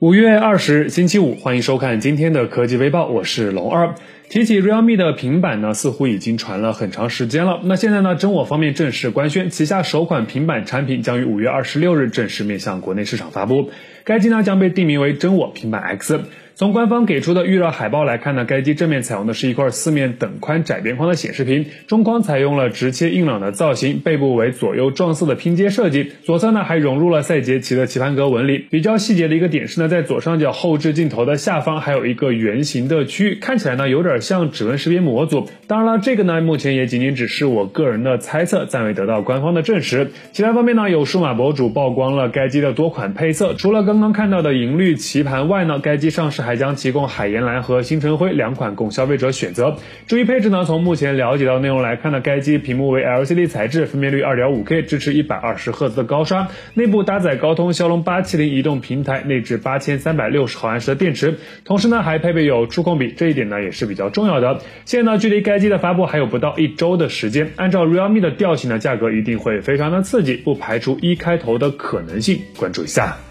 五月二十日，星期五，欢迎收看今天的科技微报，我是龙二。提起 Realme 的平板呢，似乎已经传了很长时间了。那现在呢，真我方面正式官宣，旗下首款平板产品将于五月二十六日正式面向国内市场发布。该机呢将被定名为真我平板 X。从官方给出的预热海报来看呢，该机正面采用的是一块四面等宽窄边框的显示屏，中框采用了直切硬朗的造型，背部为左右撞色的拼接设计，左侧呢还融入了赛捷奇的棋盘格纹理。比较细节的一个点是呢，在左上角后置镜头的下方还有一个圆形的区域，看起来呢有点像指纹识别模组。当然了，这个呢目前也仅仅只是我个人的猜测，暂未得到官方的证实。其他方面呢，有数码博主曝光了该机的多款配色，除了刚刚看到的银绿棋盘外呢，该机上市还还将提供海盐蓝和星辰灰两款供消费者选择。至于配置呢，从目前了解到内容来看呢，该机屏幕为 LCD 材质，分辨率 2.5K，支持120赫兹的高刷，内部搭载高通骁龙870移动平台，内置8360毫安时的电池，同时呢还配备有触控笔，这一点呢也是比较重要的。现在呢距离该机的发布还有不到一周的时间，按照 Realme 的调性呢，价格一定会非常的刺激，不排除一开头的可能性，关注一下。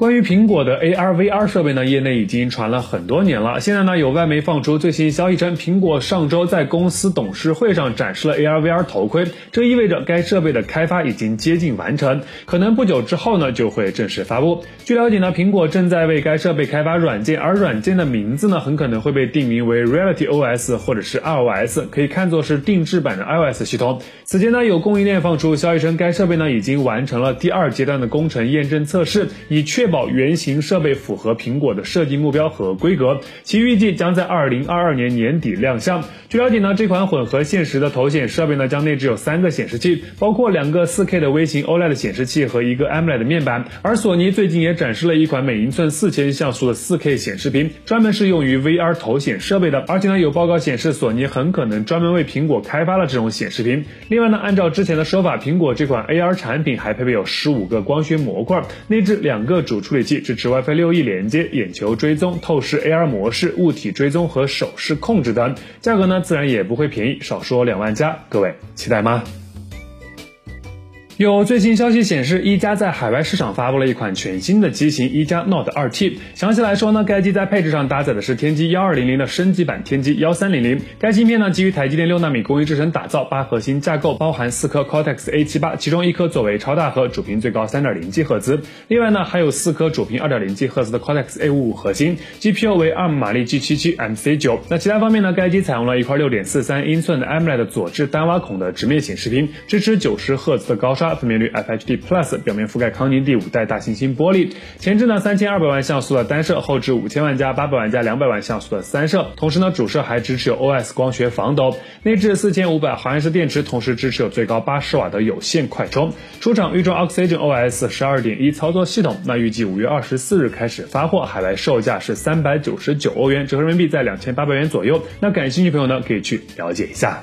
关于苹果的 AR VR 设备呢，业内已经传了很多年了。现在呢，有外媒放出最新消息称，苹果上周在公司董事会上展示了 AR VR 头盔，这意味着该设备的开发已经接近完成，可能不久之后呢就会正式发布。据了解呢，苹果正在为该设备开发软件，而软件的名字呢很可能会被定名为 Reality OS 或者是 iOS，可以看作是定制版的 iOS 系统。此前呢，有供应链放出消息称，该设备呢已经完成了第二阶段的工程验证测试，以确保原型设备符合苹果的设计目标和规格，其预计将在二零二二年年底亮相。据了解呢，这款混合现实的头显设备呢将内置有三个显示器，包括两个四 K 的微型 OLED 显示器和一个 AMOLED 面板。而索尼最近也展示了一款每英寸四千像素的四 K 显示屏，专门是用于 VR 头显设备的。而且呢，有报告显示，索尼很可能专门为苹果开发了这种显示屏。另外呢，按照之前的说法，苹果这款 AR 产品还配备有十五个光学模块，内置两个主处理器。支持 WiFi 六 E 连接、眼球追踪、透视 AR 模式、物体追踪和手势控制等，价格呢自然也不会便宜，少说两万加，各位期待吗？有最新消息显示，一加在海外市场发布了一款全新的机型一加 Note 二 T。详细来说呢，该机在配置上搭载的是天玑幺二零零的升级版天玑幺三零零。该芯片呢基于台积电六纳米工艺制成打造，八核心架构，包含四颗 Cortex A 七八，其中一颗作为超大核，主频最高三点零 G 赫兹。另外呢还有四颗主频二点零 G 赫兹的 Cortex A 五五核心，GPU 为 ARM 马力 G 七七 MC 九。那其他方面呢，该机采用了一块六点四三英寸的 AMOLED 左置单挖孔的直面显示屏，支持九十赫兹的高刷，分辨率 FHD。Plus 表面覆盖康宁第五代大猩猩玻璃，前置呢三千二百万像素的单摄，后置五千万加八百万加两百万像素的三摄，同时呢主摄还支持有 OS 光学防抖，内置四千五百毫安时电池，同时支持有最高八十瓦的有线快充。出厂预装 Oxygen OS 十二点一操作系统，那预计五月二十四日开始发货，海外售价是三百九十九欧元，折合人民币在两千八百元左右。那感兴趣朋友呢可以去了解一下。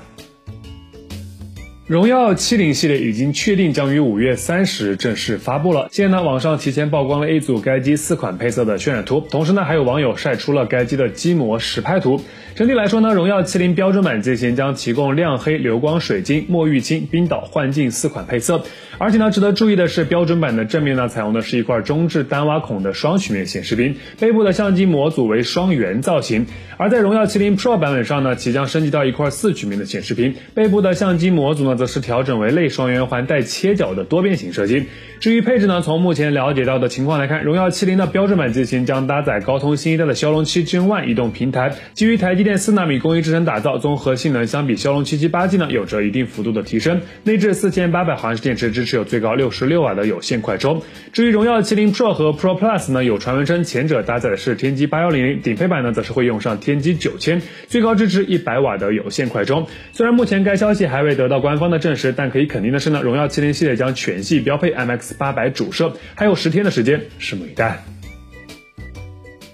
荣耀七零系列已经确定将于五月三十日正式发布了。现在呢，网上提前曝光了一组该机四款配色的渲染图，同时呢，还有网友晒出了该机的机模实拍图。整体来说呢，荣耀七零标准版机型将提供亮黑、流光水晶、墨玉青、冰岛幻境四款配色。而且呢，值得注意的是，标准版的正面呢，采用的是一块中置单挖孔的双曲面显示屏，背部的相机模组为双圆造型。而在荣耀七零 Pro 版本上呢，即将升级到一块四曲面的显示屏，背部的相机模组呢，则是调整为类双圆环带切角的多边形设计。至于配置呢，从目前了解到的情况来看，荣耀七零的标准版机型将搭载高通新一代的骁龙七 Gen One 移动平台，基于台积电四纳米工艺制成打造，综合性能相比骁龙七七八 G 呢，有着一定幅度的提升。内置四千八百毫安时电池，支持有最高六十六瓦的有线快充。至于荣耀麒麟 Pro 和 Pro Plus 呢，有传闻称前者搭载的是天玑八幺零零，顶配版呢则是会用上天玑九千，最高支持一百瓦的有线快充。虽然目前该消息还未得到官方的证实，但可以肯定的是呢，荣耀麒麟系列将全系标配 MX 八百主摄，还有十天的时间，拭目以待。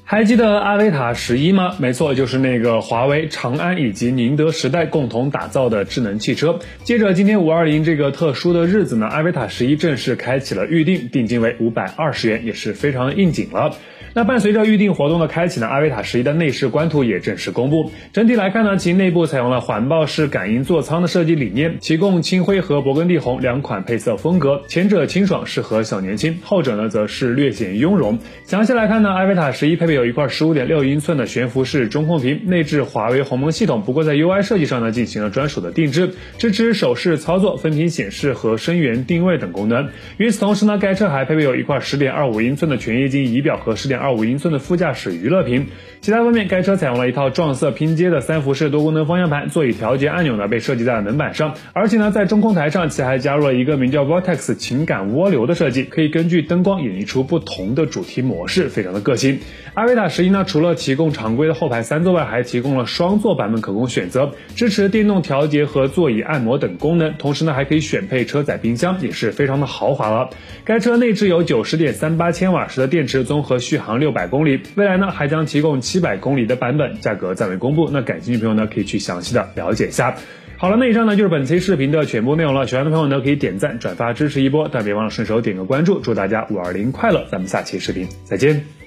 还记得阿维塔十一吗？没错，就是那个华为、长安以及宁德时代共同打造的智能汽车。接着今天五二零这个特殊的日子呢，阿维塔十一正式开启了预定，定金为五百二十元，也是非常应景了。那伴随着预定活动的开启呢，阿维塔十一的内饰官图也正式公布。整体来看呢，其内部采用了环抱式感应座舱的设计理念，提供青灰和勃艮第红两款配色风格，前者清爽适合小年轻，后者呢则是略显雍容。详细来看呢，阿维塔十一配备有一块十五点六英寸的悬浮式中控屏，内置华为鸿蒙系统，不过在 UI 设计上呢进行了专属的定制，支持手势操作、分屏显示和声源定位等功能。与此同时呢，该车还配备有一块十点二五英寸的全液晶仪表和十点二五英寸的副驾驶娱乐屏。其他方面，该车采用了一套撞色拼接的三辐式多功能方向盘，座椅调节按钮呢被设计在了门板上，而且呢在中控台上其还加入了一个名叫 Vortex 情感涡流的设计，可以根据灯光演绎出不同的主题模式，非常的个性。阿维塔十一呢除了提供常规的后排三座外，还提供了双座版本可供选择，支持电动调节和座椅按摩等功能，同时呢还可以选配车载冰箱，也是非常的豪华了。该车内置有九十点三八千瓦时的电池，综合续航六百公里，未来呢还将提供。七百公里的版本，价格暂未公布。那感兴趣的朋友呢，可以去详细的了解一下。好了，那以上呢就是本期视频的全部内容了。喜欢的朋友呢，可以点赞、转发支持一波，但别忘了顺手点个关注。祝大家五二零快乐！咱们下期视频再见。